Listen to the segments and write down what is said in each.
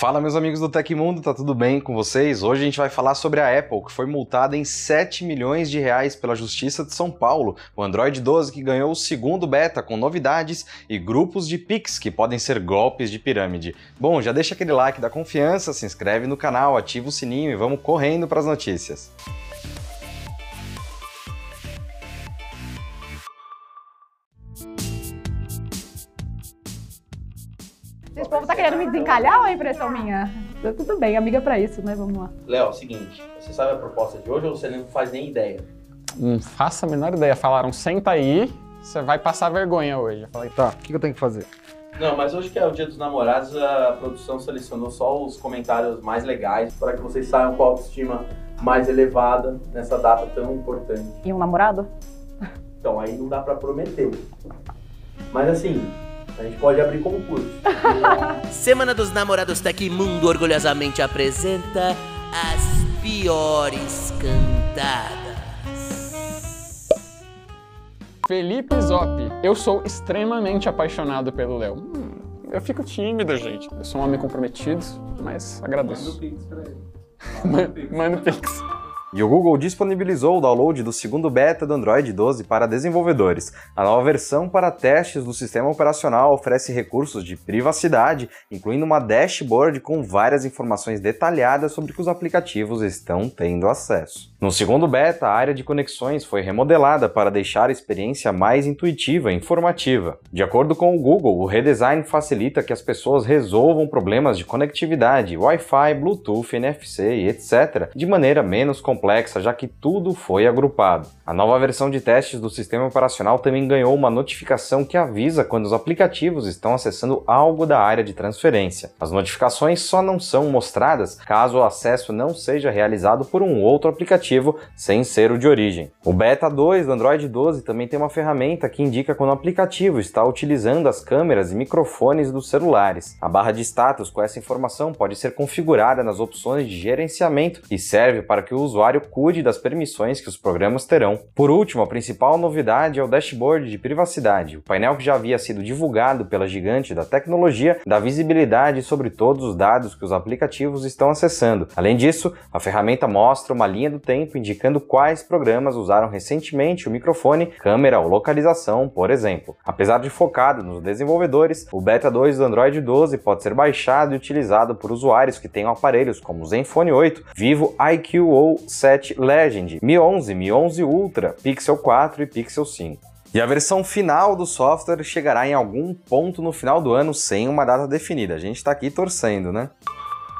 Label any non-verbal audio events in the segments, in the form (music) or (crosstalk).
Fala meus amigos do Tecmundo, tá tudo bem com vocês? Hoje a gente vai falar sobre a Apple, que foi multada em 7 milhões de reais pela Justiça de São Paulo, o Android 12 que ganhou o segundo beta com novidades e grupos de Pix que podem ser golpes de pirâmide. Bom, já deixa aquele like da confiança, se inscreve no canal, ativa o sininho e vamos correndo para as notícias. Desencalhar ou é impressão minha? Tá Tudo bem, amiga pra isso, né? Vamos lá. Léo, é o seguinte, você sabe a proposta de hoje ou você não faz nem ideia? Não faço a menor ideia. Falaram, senta aí, você vai passar vergonha hoje. Eu falei, Tá, o que que eu tenho que fazer? Não, mas hoje que é o dia dos namorados, a produção selecionou só os comentários mais legais para que vocês saiam com a autoestima mais elevada nessa data tão importante. E um namorado? Então aí não dá pra prometer. Mas assim, a gente pode abrir concurso. (laughs) Semana dos Namorados Tecmundo orgulhosamente apresenta as piores cantadas. Felipe Zop, eu sou extremamente apaixonado pelo Léo. Hum, eu fico tímido, gente. Eu sou um homem comprometido, mas agradeço. Manda (laughs) Manda o Pix. E o Google disponibilizou o download do segundo beta do Android 12 para desenvolvedores. A nova versão para testes do sistema operacional oferece recursos de privacidade, incluindo uma dashboard com várias informações detalhadas sobre que os aplicativos estão tendo acesso. No segundo beta, a área de conexões foi remodelada para deixar a experiência mais intuitiva e informativa. De acordo com o Google, o redesign facilita que as pessoas resolvam problemas de conectividade, Wi-Fi, Bluetooth, NFC e etc. de maneira menos complexa, já que tudo foi agrupado. A nova versão de testes do sistema operacional também ganhou uma notificação que avisa quando os aplicativos estão acessando algo da área de transferência. As notificações só não são mostradas caso o acesso não seja realizado por um outro aplicativo sem ser o de origem. O Beta 2 do Android 12 também tem uma ferramenta que indica quando o aplicativo está utilizando as câmeras e microfones dos celulares. A barra de status com essa informação pode ser configurada nas opções de gerenciamento e serve para que o usuário cuide das permissões que os programas terão. Por último, a principal novidade é o dashboard de privacidade, o painel que já havia sido divulgado pela gigante da tecnologia dá visibilidade sobre todos os dados que os aplicativos estão acessando. Além disso, a ferramenta mostra uma linha do tempo indicando quais programas usaram recentemente o microfone, câmera ou localização, por exemplo. Apesar de focado nos desenvolvedores, o Beta 2 do Android 12 pode ser baixado e utilizado por usuários que tenham aparelhos como Zenfone 8, Vivo IQ 7 Legend, Mi 11, Mi 11 Ultra, Pixel 4 e Pixel 5. E a versão final do software chegará em algum ponto no final do ano sem uma data definida. A gente está aqui torcendo, né?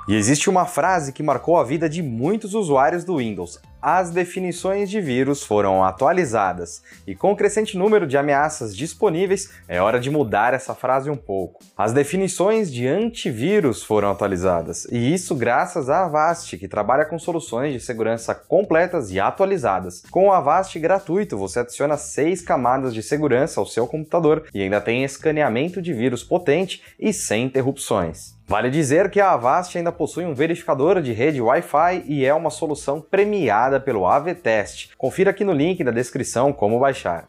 E existe uma frase que marcou a vida de muitos usuários do Windows. As definições de vírus foram atualizadas, e com o crescente número de ameaças disponíveis, é hora de mudar essa frase um pouco. As definições de antivírus foram atualizadas, e isso graças à Avast, que trabalha com soluções de segurança completas e atualizadas. Com o Avast gratuito, você adiciona seis camadas de segurança ao seu computador e ainda tem escaneamento de vírus potente e sem interrupções. Vale dizer que a Avast ainda possui um verificador de rede Wi-Fi e é uma solução premiada pelo AV-Test. Confira aqui no link da descrição como baixar.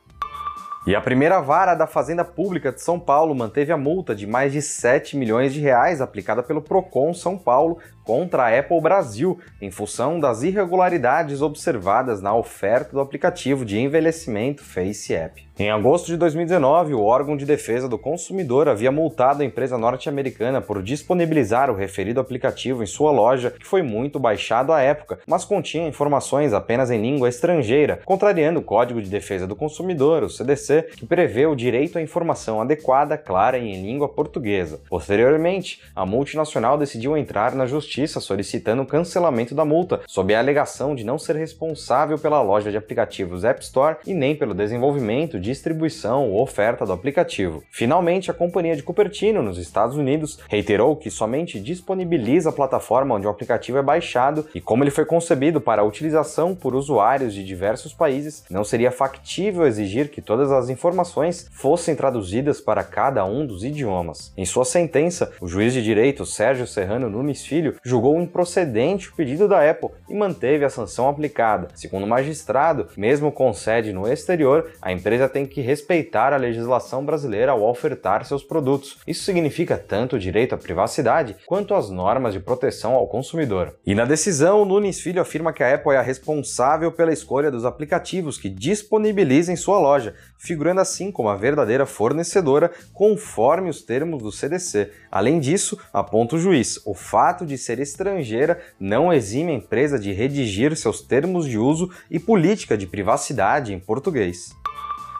E a primeira vara da Fazenda Pública de São Paulo manteve a multa de mais de 7 milhões de reais aplicada pelo Procon São Paulo contra a Apple Brasil, em função das irregularidades observadas na oferta do aplicativo de envelhecimento Face App. Em agosto de 2019, o órgão de defesa do consumidor havia multado a empresa norte-americana por disponibilizar o referido aplicativo em sua loja, que foi muito baixado à época, mas continha informações apenas em língua estrangeira, contrariando o Código de Defesa do Consumidor, o CDC, que prevê o direito à informação adequada, clara e em língua portuguesa. Posteriormente, a multinacional decidiu entrar na justiça solicitando o cancelamento da multa, sob a alegação de não ser responsável pela loja de aplicativos App Store e nem pelo desenvolvimento, distribuição ou oferta do aplicativo. Finalmente, a companhia de Cupertino, nos Estados Unidos, reiterou que somente disponibiliza a plataforma onde o aplicativo é baixado e como ele foi concebido para utilização por usuários de diversos países, não seria factível exigir que todas as informações fossem traduzidas para cada um dos idiomas. Em sua sentença, o juiz de direito Sérgio Serrano Nunes Filho julgou improcedente o pedido da Apple e manteve a sanção aplicada. Segundo o magistrado, mesmo com sede no exterior, a empresa tem que respeitar a legislação brasileira ao ofertar seus produtos. Isso significa tanto o direito à privacidade quanto as normas de proteção ao consumidor. E na decisão, Nunes Filho afirma que a Apple é a responsável pela escolha dos aplicativos que disponibiliza em sua loja, figurando assim como a verdadeira fornecedora conforme os termos do CDC. Além disso, aponta o juiz, o fato de ser estrangeira não exime a empresa de redigir seus termos de uso e política de privacidade em português.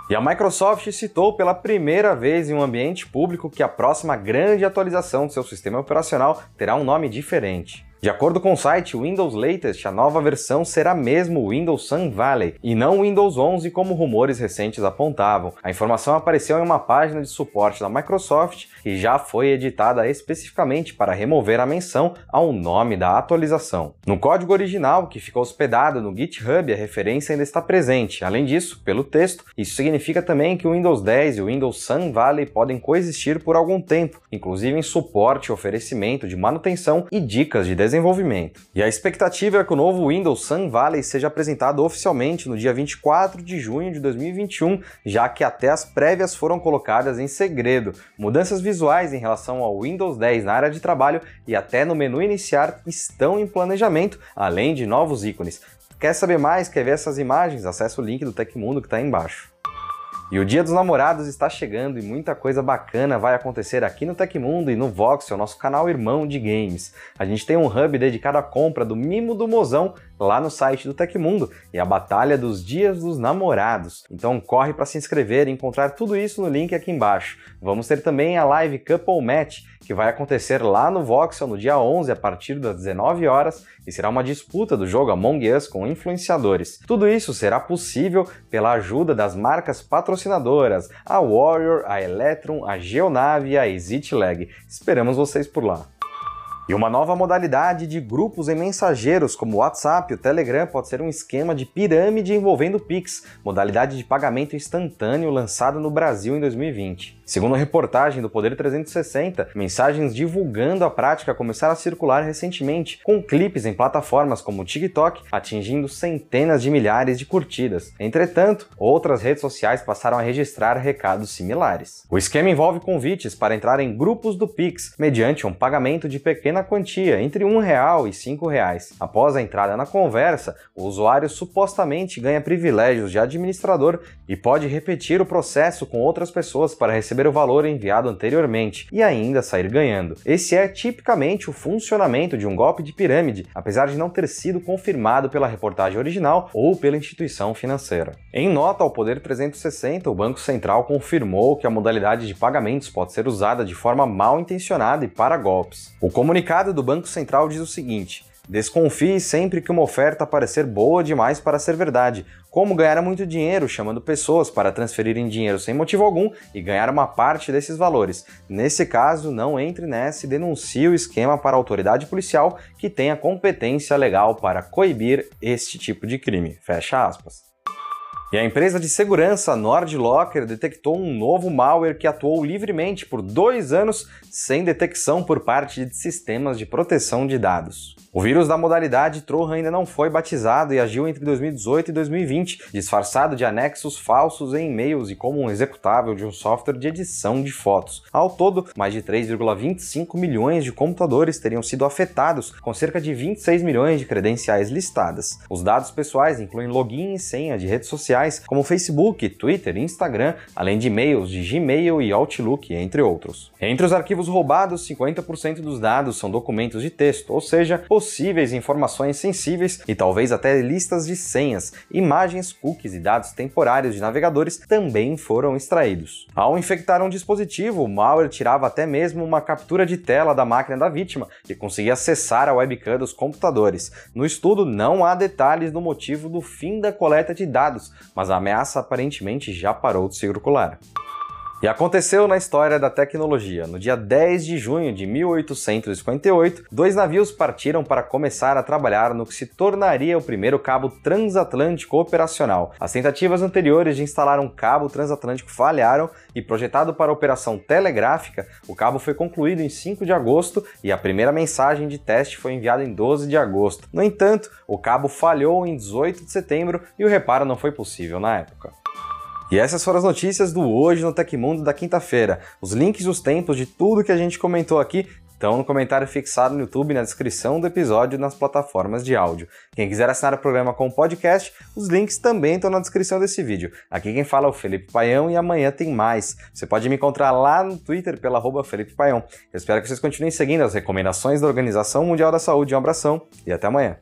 E a Microsoft citou pela primeira vez em um ambiente público que a próxima grande atualização do seu sistema operacional terá um nome diferente. De acordo com o site Windows Latest, a nova versão será mesmo o Windows Sun Valley e não o Windows 11 como rumores recentes apontavam. A informação apareceu em uma página de suporte da Microsoft e já foi editada especificamente para remover a menção ao nome da atualização. No código original, que ficou hospedado no GitHub, a referência ainda está presente. Além disso, pelo texto, isso significa também que o Windows 10 e o Windows Sun Valley podem coexistir por algum tempo, inclusive em suporte, oferecimento de manutenção e dicas de desenvolvimento desenvolvimento. E a expectativa é que o novo Windows Sun Valley seja apresentado oficialmente no dia 24 de junho de 2021, já que até as prévias foram colocadas em segredo. Mudanças visuais em relação ao Windows 10 na área de trabalho e até no menu iniciar estão em planejamento, além de novos ícones. Quer saber mais? Quer ver essas imagens? Acesse o link do Tecmundo que está aí embaixo. E o Dia dos Namorados está chegando e muita coisa bacana vai acontecer aqui no Tecmundo e no Voxel, nosso canal irmão de games. A gente tem um hub dedicado à compra do Mimo do Mozão lá no site do Tecmundo e a Batalha dos Dias dos Namorados. Então corre para se inscrever e encontrar tudo isso no link aqui embaixo. Vamos ter também a live Couple Match, que vai acontecer lá no Voxel no dia 11 a partir das 19 horas e será uma disputa do jogo Among Us com influenciadores. Tudo isso será possível pela ajuda das marcas patrocinadoras, a Warrior, a Electron, a Geonave e a Exit Lag. Esperamos vocês por lá. E uma nova modalidade de grupos em mensageiros, como o WhatsApp e o Telegram, pode ser um esquema de pirâmide envolvendo Pix, modalidade de pagamento instantâneo lançado no Brasil em 2020. Segundo a reportagem do Poder 360, mensagens divulgando a prática começaram a circular recentemente, com clipes em plataformas como o TikTok atingindo centenas de milhares de curtidas. Entretanto, outras redes sociais passaram a registrar recados similares. O esquema envolve convites para entrar em grupos do Pix mediante um pagamento de pequena quantia, entre um real e cinco reais. Após a entrada na conversa, o usuário supostamente ganha privilégios de administrador e pode repetir o processo com outras pessoas para receber receber o valor enviado anteriormente e ainda sair ganhando. Esse é tipicamente o funcionamento de um golpe de pirâmide, apesar de não ter sido confirmado pela reportagem original ou pela instituição financeira. Em nota ao Poder 360, o Banco Central confirmou que a modalidade de pagamentos pode ser usada de forma mal intencionada e para golpes. O comunicado do Banco Central diz o seguinte: Desconfie sempre que uma oferta parecer boa demais para ser verdade. Como ganhar muito dinheiro chamando pessoas para transferirem dinheiro sem motivo algum e ganhar uma parte desses valores. Nesse caso, não entre nessa e denuncie o esquema para a autoridade policial que tenha competência legal para coibir este tipo de crime. Fecha aspas. E a empresa de segurança NordLocker detectou um novo malware que atuou livremente por dois anos sem detecção por parte de sistemas de proteção de dados. O vírus da modalidade Trojan ainda não foi batizado e agiu entre 2018 e 2020, disfarçado de anexos falsos em e-mails e como um executável de um software de edição de fotos. Ao todo, mais de 3,25 milhões de computadores teriam sido afetados, com cerca de 26 milhões de credenciais listadas. Os dados pessoais incluem login e senha de redes sociais como Facebook, Twitter Instagram, além de e-mails de Gmail e Outlook, entre outros. Entre os arquivos roubados, 50% dos dados são documentos de texto, ou seja, possíveis informações sensíveis e talvez até listas de senhas, imagens, cookies e dados temporários de navegadores também foram extraídos. Ao infectar um dispositivo, o malware tirava até mesmo uma captura de tela da máquina da vítima e conseguia acessar a webcam dos computadores. No estudo não há detalhes do motivo do fim da coleta de dados, mas a ameaça aparentemente já parou de circular. E aconteceu na história da tecnologia. No dia 10 de junho de 1858, dois navios partiram para começar a trabalhar no que se tornaria o primeiro cabo transatlântico operacional. As tentativas anteriores de instalar um cabo transatlântico falharam e, projetado para operação telegráfica, o cabo foi concluído em 5 de agosto e a primeira mensagem de teste foi enviada em 12 de agosto. No entanto, o cabo falhou em 18 de setembro e o reparo não foi possível na época. E essas foram as notícias do Hoje no Tecmundo da quinta-feira. Os links e os tempos de tudo que a gente comentou aqui estão no comentário fixado no YouTube na descrição do episódio nas plataformas de áudio. Quem quiser assinar o programa com podcast, os links também estão na descrição desse vídeo. Aqui quem fala é o Felipe Paião e amanhã tem mais. Você pode me encontrar lá no Twitter pela arroba Felipe Paião. Eu espero que vocês continuem seguindo as recomendações da Organização Mundial da Saúde. Um abração e até amanhã.